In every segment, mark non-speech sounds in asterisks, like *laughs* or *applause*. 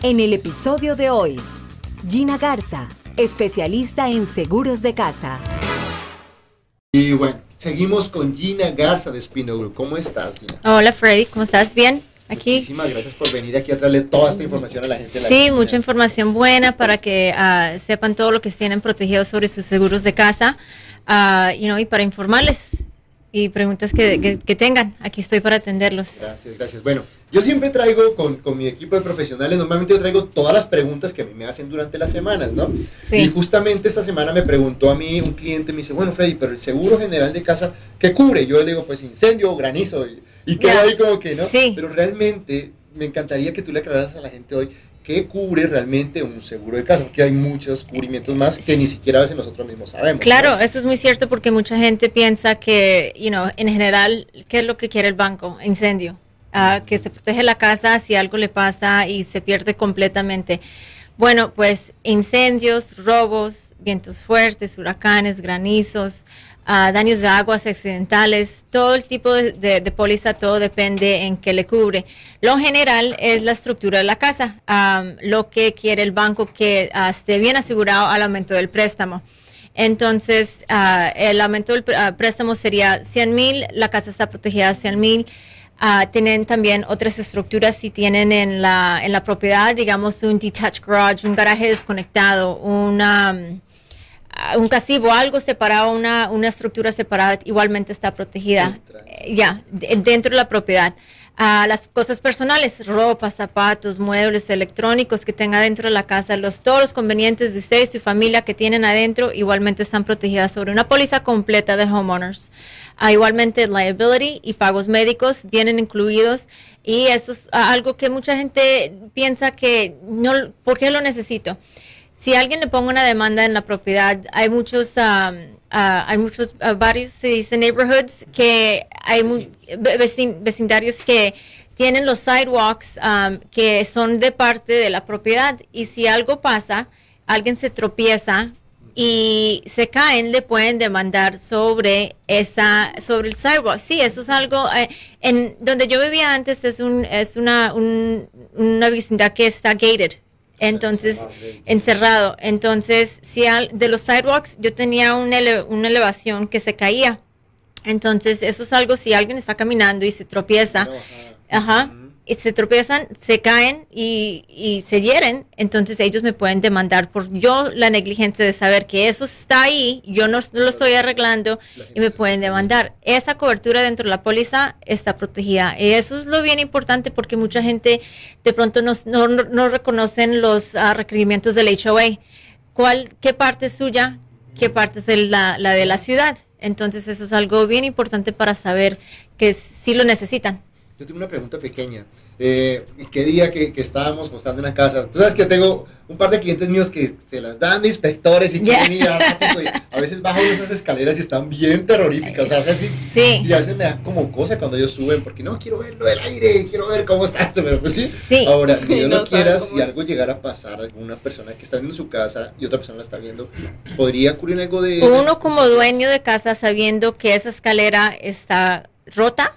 En el episodio de hoy, Gina Garza, especialista en seguros de casa. Y bueno, seguimos con Gina Garza de Spino Group. ¿Cómo estás, Gina? Hola Freddy, ¿cómo estás? ¿Bien? Aquí. Muchísimas gracias por venir aquí a traerle toda esta información a la gente. de la Sí, mucha información buena para que ah, sepan todo lo que tienen protegido sobre sus seguros de casa ah, you know, y para informarles y preguntas que, que- que tengan. Aquí estoy para atenderlos. Gracias, gracias. Bueno, yo siempre traigo con, con mi equipo de profesionales, normalmente yo traigo todas las preguntas que a mí me hacen durante las semanas, ¿no? Sí. Y justamente esta semana me preguntó a mí un cliente, me dice, bueno, Freddy, pero el seguro general de casa, ¿qué cubre? Yo le digo, pues incendio o granizo. Y, y queda ahí como que, ¿no? Sí. Pero realmente me encantaría que tú le aclararas a la gente hoy qué cubre realmente un seguro de casa, porque hay muchos cubrimientos más que ni siquiera a veces nosotros mismos sabemos. Claro, ¿no? eso es muy cierto porque mucha gente piensa que, you know, en general, ¿qué es lo que quiere el banco? Incendio. Ah, que se protege la casa si algo le pasa y se pierde completamente. Bueno, pues incendios, robos, vientos fuertes, huracanes, granizos, ah, daños de aguas accidentales, todo el tipo de, de- póliza, todo depende en qué le cubre. Lo general es la estructura de la casa, am, lo que quiere el banco que ah, esté bien asegurado al aumento del préstamo. Entonces, ah, el aumento del ah, préstamo sería 100 mil, la casa está protegida a 100 mil. Ah, tienen también otras estructuras si tienen en la, en la propiedad, digamos, un detached garage, un garaje desconectado, una, un casivo, algo separado, una, una estructura separada, igualmente está protegida. Eh, Ya, de- dentro de la propiedad. Ah, las cosas personales, ropa, zapatos, muebles electrónicos que tenga dentro de la casa, los, todos los convenientes de ustedes, tu familia que tienen adentro, igualmente están protegidas sobre una póliza completa de homeowners. Ah, igualmente, liability y pagos médicos vienen incluidos y eso es ah, algo que mucha gente piensa que no, ¿por qué lo necesito? Si alguien le ponga una demanda en la propiedad, hay muchos, um, ah, hay muchos, ah, varios, se dice neighborhoods, que hay vecindarios que tienen los sidewalks um, que son de parte de la propiedad y si algo pasa, alguien se tropieza y se caen, le pueden demandar sobre esa, sobre el sidewalk. Sí, eso es algo, eh, en donde yo vivía antes es un, es una, un- una vecindad que está gated. Entonces, encerrado. Entonces, si al- de los sidewalks yo tenía una, ele- una elevación que se caía. Entonces, eso es algo, si alguien está caminando y se tropieza, No, ajá, se tropiezan, se caen y, y se hieren, entonces ellos me pueden demandar por yo la negligencia de saber que eso está ahí, yo no, no lo estoy arreglando y me pueden demandar. Esa cobertura dentro de la póliza está protegida. Y eso es lo bien importante porque mucha gente de pronto no, no, no reconocen los ah, requerimientos del HOA. ¿Cuál, ¿Qué parte es suya? ¿Qué parte es la, la de la ciudad? Entonces eso es algo bien importante para saber que sí lo necesitan. Yo tengo una pregunta pequeña. Eh, ¿Qué día que, que estábamos mostrando una casa? Tú sabes que tengo un par de clientes míos que se las dan de inspectores y rápido, y a veces bajo esas escaleras y están bien terroríficas. Hace así, Sí. Y a veces me da como cosa cuando ellos suben, porque no, quiero verlo del aire, quiero ver cómo está esto, pero pues sí. Sí. Ahora, si *laughs* Dios No quiera, si algo llegara a pasar, alguna persona que está viendo su casa y otra persona la está viendo, ¿podría ocurrir algo de... Uno como dueño de casa sabiendo que esa escalera está rota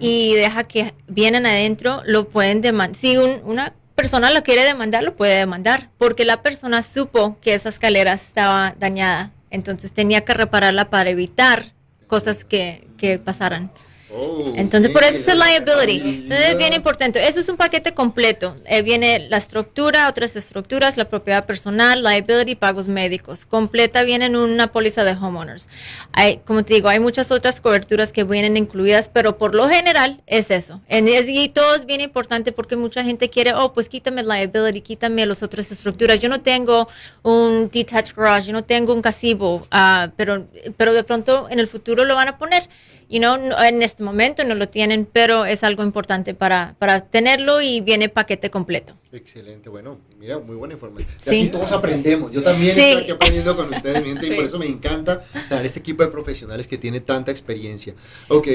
y deja que vienen adentro, lo pueden demandar. Si un- una persona lo quiere demandar, lo puede demandar, porque la persona supo que esa escalera estaba dañada, entonces tenía que repararla para evitar cosas que, que pasaran. Oh, Entonces, por eso es el liability. Entonces, es bien importante. Eso es un paquete completo. Eh, viene la estructura, otras estructuras, la propiedad personal, liability, pagos médicos. Completa viene en una póliza de homeowners. Hay, como te digo, hay muchas otras coberturas que vienen incluidas, pero por lo general es eso. En, es- y todo es bien importante porque mucha gente quiere, oh, pues quítame el liability, quítame las otras estructuras. Yo no tengo un detached garage, yo no tengo un casivo, ah, pero, pero de pronto en el futuro lo van a poner. You know, no- en este momento no lo tienen, pero es algo importante para, para tenerlo y viene paquete completo. Excelente, bueno, mira, muy buena información. Sí. aquí todos aprendemos. Yo también Sí. estoy aquí aprendiendo con ustedes, mi gente, y Sí. por eso me encanta tener este equipo de profesionales que tiene tanta experiencia. Ok,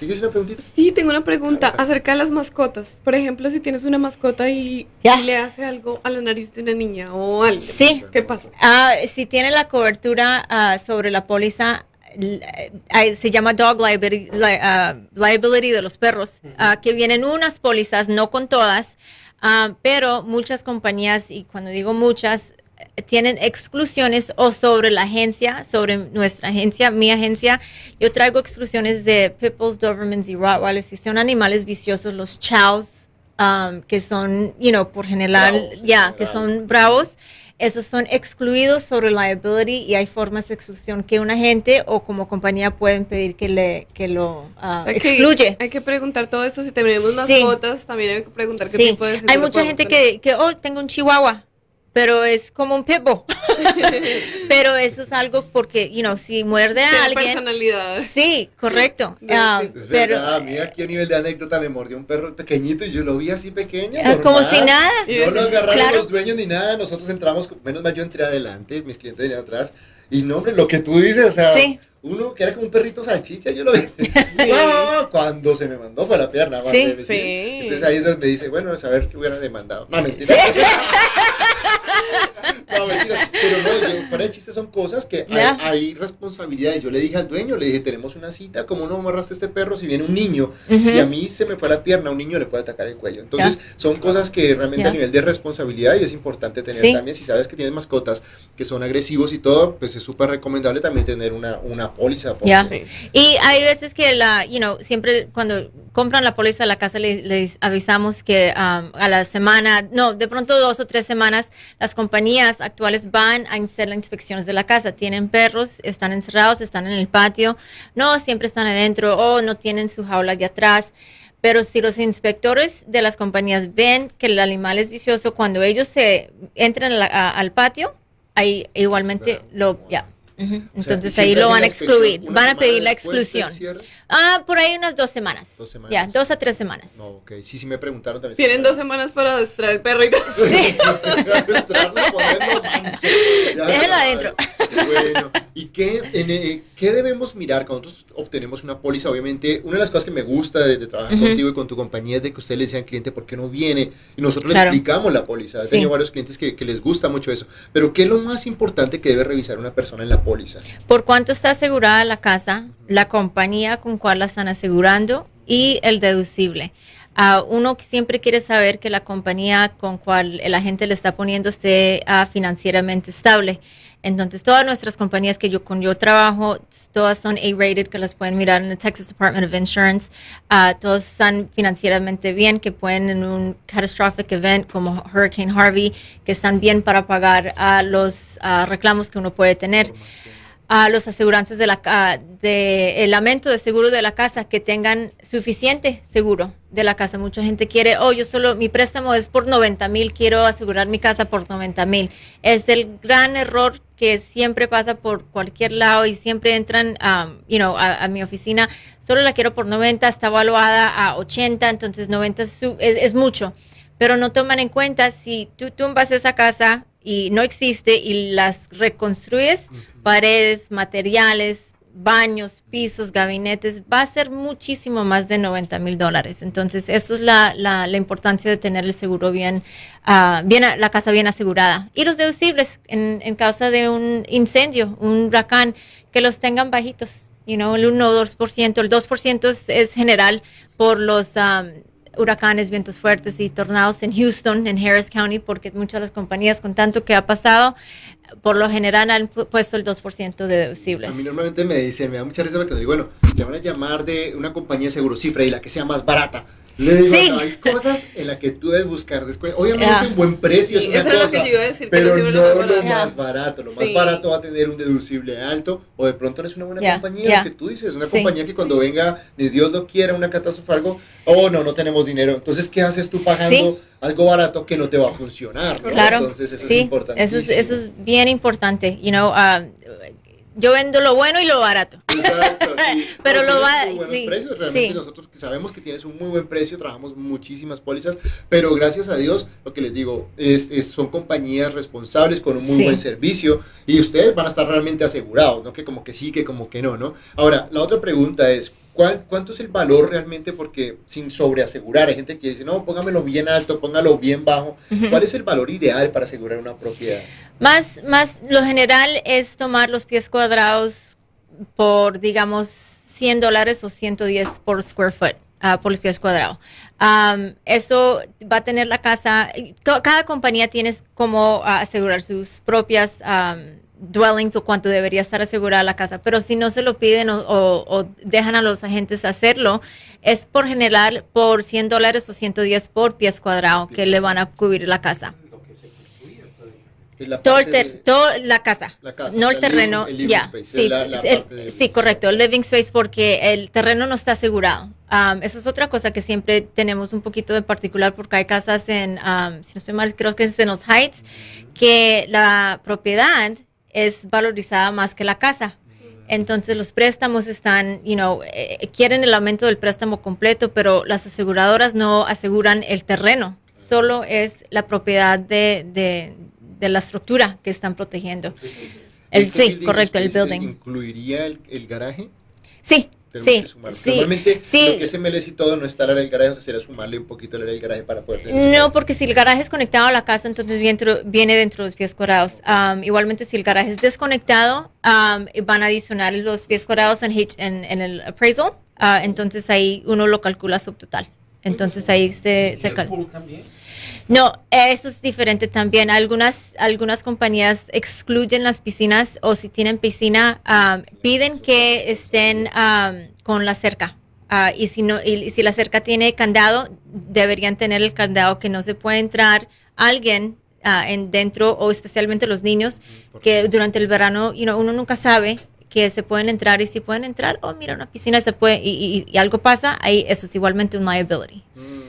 ¿tienes una preguntita? Sí, tengo una pregunta acerca de las mascotas. Por ejemplo, si tienes una mascota y, le hace algo a la nariz de una niña o alguien. Sí. ¿Qué pasa? Ah, si tiene la cobertura ah, sobre la póliza, se llama dog liability, li- ah, liability de los perros, ah, que vienen unas pólizas, no con todas, Ah, pero muchas compañías, y cuando digo muchas, eh, tienen exclusiones o sobre la agencia, sobre nuestra agencia, mi agencia, yo traigo exclusiones de Pitbulls, Dobermans y Rottweilers, si son animales viciosos, los chows, um, que son, you know, por general, ya, que general. son bravos, esos son excluidos sobre liability y hay formas de exclusión que un agente o como compañía pueden pedir que, le, que lo ah, O sea, que excluye. Hay que preguntar todo esto. Si tenemos Sí. mascotas, también hay que preguntar qué Sí, tipo de hay mucha gente que, que, oh, tengo un chihuahua, pero es como un pitbull. *laughs* pero eso es algo porque, you know, si muerde a Tiene alguien. personalidad. Sí, correcto. *laughs* Ah, Es pero verdad, a mí aquí a nivel de anécdota me mordió un perro pequeñito y yo lo vi así pequeño. ah, como si nada. No lo agarraron Claro. los dueños ni nada, nosotros entramos, menos mal yo entré adelante, mis clientes venían atrás, y no, hombre, lo que tú dices, o sea, Sí. uno que era como un perrito salchicha, yo lo vi. *laughs* *laughs* Cuando se me mandó fue la pierna, Sí. Sí. Entonces ahí es donde dice, bueno, saber que hubiera demandado. No, mentira. *laughs* No, mentira. Pero no, yo, para el chiste son cosas que hay, hay responsabilidades. Yo le dije al dueño, le dije, tenemos una cita, ¿cómo no amarraste este perro si viene un niño? Si a mí se me fue la pierna, un niño le puede atacar el cuello. Entonces, son cosas que realmente a nivel de responsabilidad y es importante tener Sí. también. Si sabes que tienes mascotas que son agresivos y todo, pues es súper recomendable también tener una, una póliza. Ya. Sí. Y hay veces que la, you know, siempre cuando compran la póliza de la casa le- les avisamos que um, a la semana, no, de pronto dos o tres semanas, las compañías actuales van a hacer las inspecciones de la casa. Tienen perros, están encerrados, están en el patio, no siempre están adentro o no tienen su jaula de atrás. Pero si los inspectores de las compañías ven que el animal es vicioso, cuando ellos se entran a la- a- al patio, ahí igualmente lo, ya. Entonces y ahí lo van a excluir, van a pedir la exclusión. Ah, por ahí unas dos semanas. Dos semanas. Ya, dos a tres semanas. No, ok. Sí, sí me preguntaron también. Tienen dos semanas para distraer el. *laughs* Ya Déjelo sabes. adentro. Bueno, ¿y qué, en, eh, qué debemos mirar cuando nosotros obtenemos una póliza? Obviamente, una de las cosas que me gusta de, de trabajar contigo y con tu compañía es de que ustedes le decían al cliente por qué no viene y nosotros Claro. le explicamos la póliza. He Sí. tenido varios clientes que, que les gusta mucho eso. Pero, ¿qué es lo más importante que debe revisar una persona en la póliza? Por cuánto está asegurada la casa, la compañía con cuál la están asegurando y el deducible. Ah, uno siempre quiere saber que la compañía con cual el agente le está poniendo esté ah, financieramente estable. Entonces, todas nuestras compañías que yo con yo trabajo, todas son A-rated, que las pueden mirar en el Texas Department of Insurance. Ah, todos están financieramente bien, que pueden en un catastrophic event como Hurricane Harvey, que están bien para pagar los reclamos que uno puede tener a los asegurantes de la de el aumento de seguro de la casa que tengan suficiente seguro de la casa. Mucha gente quiere, oh, yo solo, mi préstamo es por 90 mil, quiero asegurar mi casa por 90 mil. Es el gran error que siempre pasa por cualquier lado y siempre entran, um, you know, a, mi oficina, solo la quiero por 90, está evaluada a 80, entonces 90 es, su- es- es mucho. Pero no toman en cuenta si tú tumbas esa casa y no existe y las reconstruyes, paredes, materiales, baños, pisos, gabinetes, va a ser muchísimo más de 90 mil dólares. Entonces, eso es la, la, la importancia de tener el seguro bien, ah, bien, la casa bien asegurada. Y los deducibles, en, en causa de un incendio, un huracán, que los tengan bajitos. You know, el 1 o 2%, el 2% es, es general por los am, huracanes, vientos fuertes y tornados en Houston, en Harris County, porque muchas de las compañías con tanto que ha pasado, por lo general han pu- puesto el 2% de deducibles. A mí normalmente me dicen, me da mucha risa porque digo, bueno, te van a llamar de una compañía de seguro cifra y la que sea más barata. Le digo, Sí. no, hay cosas en las que tú debes buscar después. Obviamente, Ya. un buen precio Sí, es una eso era lo cosa, que yo iba a decir, que pero no no lo lo más barato. más barato. Lo más Sí. barato va a tener un deducible alto o de pronto no es una buena Ya, compañía, ya. lo que tú dices, una compañía que cuando venga, ni Dios lo quiera, una catástrofe, algo, oh no, no tenemos dinero. Entonces, ¿qué haces tú pagando algo barato que no te va a funcionar? ¿no? Claro, Entonces, eso sí, es importante. eso es, eso es bien importante. You know, ah, yo vendo lo bueno y lo barato. Exacto, sí. *laughs* Pero No, lo va- muy buenos sí, precios. Realmente sí. nosotros que sabemos que tienes un muy buen precio, trabajamos muchísimas pólizas, pero gracias a Dios, lo que les digo, es, es- son compañías responsables con un muy Sí. buen servicio y ustedes van a estar realmente asegurados, ¿no? Que como que sí, que como que no, ¿no? Ahora, la otra pregunta es, ¿cuál, ¿cuánto es el valor realmente? Porque sin sobreasegurar, hay gente que dice, no, póngamelo bien alto, póngalo bien bajo. ¿Cuál es el valor ideal para asegurar una propiedad? Más, más, lo general es tomar los pies cuadrados por, digamos, 100 dólares o 110 por square foot. ah, por los pies cuadrados. Am, eso va a tener la casa, ca- cada compañía tiene como ah, asegurar sus propias am, dwellings o cuánto debería estar asegurada la casa, pero si no se lo piden o, o- o dejan a los agentes hacerlo, es por general por 100 dólares o 110 por pies cuadrado que le van a cubrir la casa. La Todo el ter- de- toda la casa, La casa, no el el terreno, ya, sí, la- el- sí, correcto, el living space porque el terreno no está asegurado. Um, eso es otra cosa que siempre tenemos un poquito de particular porque hay casas en, um, si no estoy mal, creo que es en los Heights, que la propiedad es valorizada más que la casa. Entonces los préstamos están, you know, eh, quieren el aumento del préstamo completo, pero las aseguradoras no aseguran el terreno, solo es la propiedad de, de, de la estructura que están protegiendo. El, ¿Ese sí, correcto, el building. ¿Incluiría el, el garaje? Sí, Tenemos sí, que sumarlo. sí, Normalmente sí. lo que es MLS y todo no está el garaje, o sea, sería sumarle un poquito el área del garaje para poder tener No, porque si el garaje es conectado a la casa, entonces viene dentro, viene dentro de los pies cuadrados. Um, igualmente, si el garaje es desconectado, um, van a adicionar los pies cuadrados en, en, en el appraisal. ah, entonces ahí uno lo calcula subtotal. Entonces ahí se, se calcula. No, eso es diferente también. Algunas, algunas compañías excluyen las piscinas o si tienen piscina, um, piden que estén um, con la cerca. Ah, y, si no, y si la cerca tiene candado, deberían tener el candado que no se puede entrar alguien en dentro o especialmente los niños que durante el verano you know, uno nunca sabe que se pueden entrar y si pueden entrar, oh mira una piscina se puede y, y- y algo pasa, ahí eso es igualmente un liability. Mm,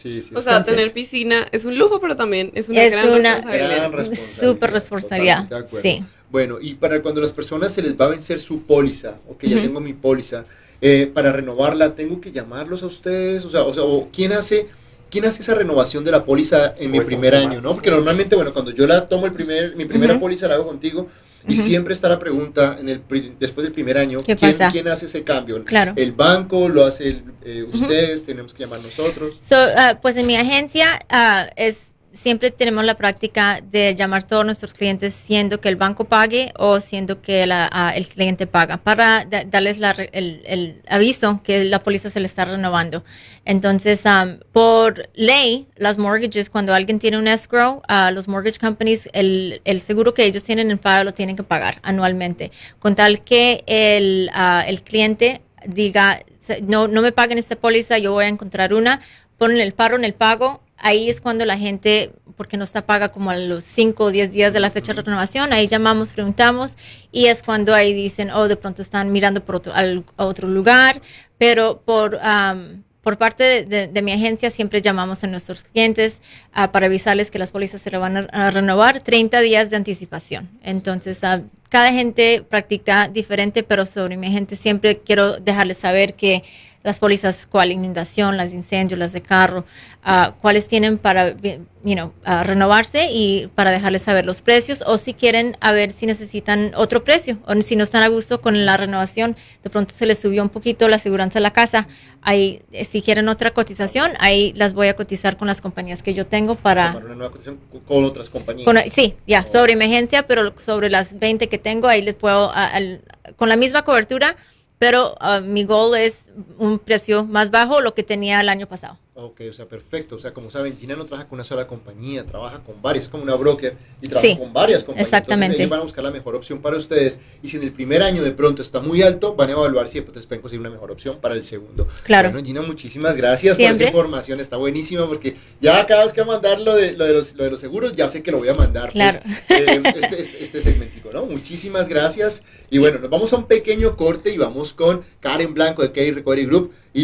sí, sí. O sea, Entonces- tener piscina es un lujo, pero también es una Es gran una responsabilidad. Gran responsabilidad, Súper responsabilidad, sí. Bueno, y para cuando las personas se les va a vencer su póliza, ok, ya tengo mi póliza, eh, para renovarla, ¿tengo que llamarlos a ustedes? O sea, o sea o ¿quién hace... ¿Quién hace esa renovación de la póliza en mi Pues, primer año? ¿no? Porque normalmente, bueno, cuando yo la tomo el primer, mi primera póliza la hago contigo y siempre está la pregunta en el después del primer año, ¿Qué ¿quién, quién hace ese cambio? Claro. ¿El banco lo hace el- eh, ustedes? ¿Tenemos que llamar nosotros? So, ah, pues en mi agencia ah, es siempre tenemos la práctica de llamar a todos nuestros clientes siendo que el banco pague o siendo que la- ah, el cliente paga para da- darles la el, el aviso que la póliza se le está renovando. Entonces, am, por ley, las mortgages, cuando alguien tiene un escrow, ah, los mortgage companies, el, el seguro que ellos tienen en pago lo tienen que pagar anualmente, con tal que el, ah, el cliente diga, "Se- no, no me paguen esta póliza, yo voy a encontrar una, ponen el paro en el pago, ahí es cuando la gente, porque no está paga como a los 5 o 10 días de la fecha de renovación, ahí llamamos, preguntamos y es cuando ahí dicen, oh, de pronto están mirando por otro, al- a otro lugar, pero por... am, por parte de, mi agencia siempre llamamos a nuestros clientes ah, para avisarles que las pólizas se van a, a renovar 30 días de anticipación. Entonces, ah, cada gente practica diferente, pero sobre mi agente siempre quiero dejarles saber que las pólizas, cuál inundación, las incendios, las de carro, ah, cuáles tienen para you know, ah, renovarse y para dejarles saber los precios o si quieren a ver si necesitan otro precio o si no están a gusto con la renovación, de pronto se les subió un poquito la aseguranza de la casa, ahí eh, si quieren otra cotización, ahí las voy a cotizar con las compañías que yo tengo para... Tomar una nueva cotización con- otras compañías. Con- sí, ya, Oh. sobre emergencia, pero sobre las 20 que tengo, ahí les puedo, a- con la misma cobertura, pero ah, mi goal es un precio más bajo lo que tenía el año pasado. Ok, o sea, perfecto. O sea, como saben, Gina no trabaja con una sola compañía, trabaja con varias, es como una broker y trabaja Sí, con varias compañías. exactamente. Entonces, ellos van a buscar la mejor opción para ustedes. Y si en el primer año de pronto está muy alto, van a evaluar si entonces pueden conseguir una mejor opción para el segundo. Claro. Bueno, Gina, muchísimas gracias Siempre. por esa información. Está buenísima porque ya cada vez que va a mandar lo de, lo de, los, lo de los seguros, ya sé que lo voy a mandar. Claro. Pues, eh, este, este, este segmentico, ¿no? Muchísimas gracias. Y bueno, nos vamos a un pequeño corte y vamos con Karen Blanco de Kerry Recovery Group. Y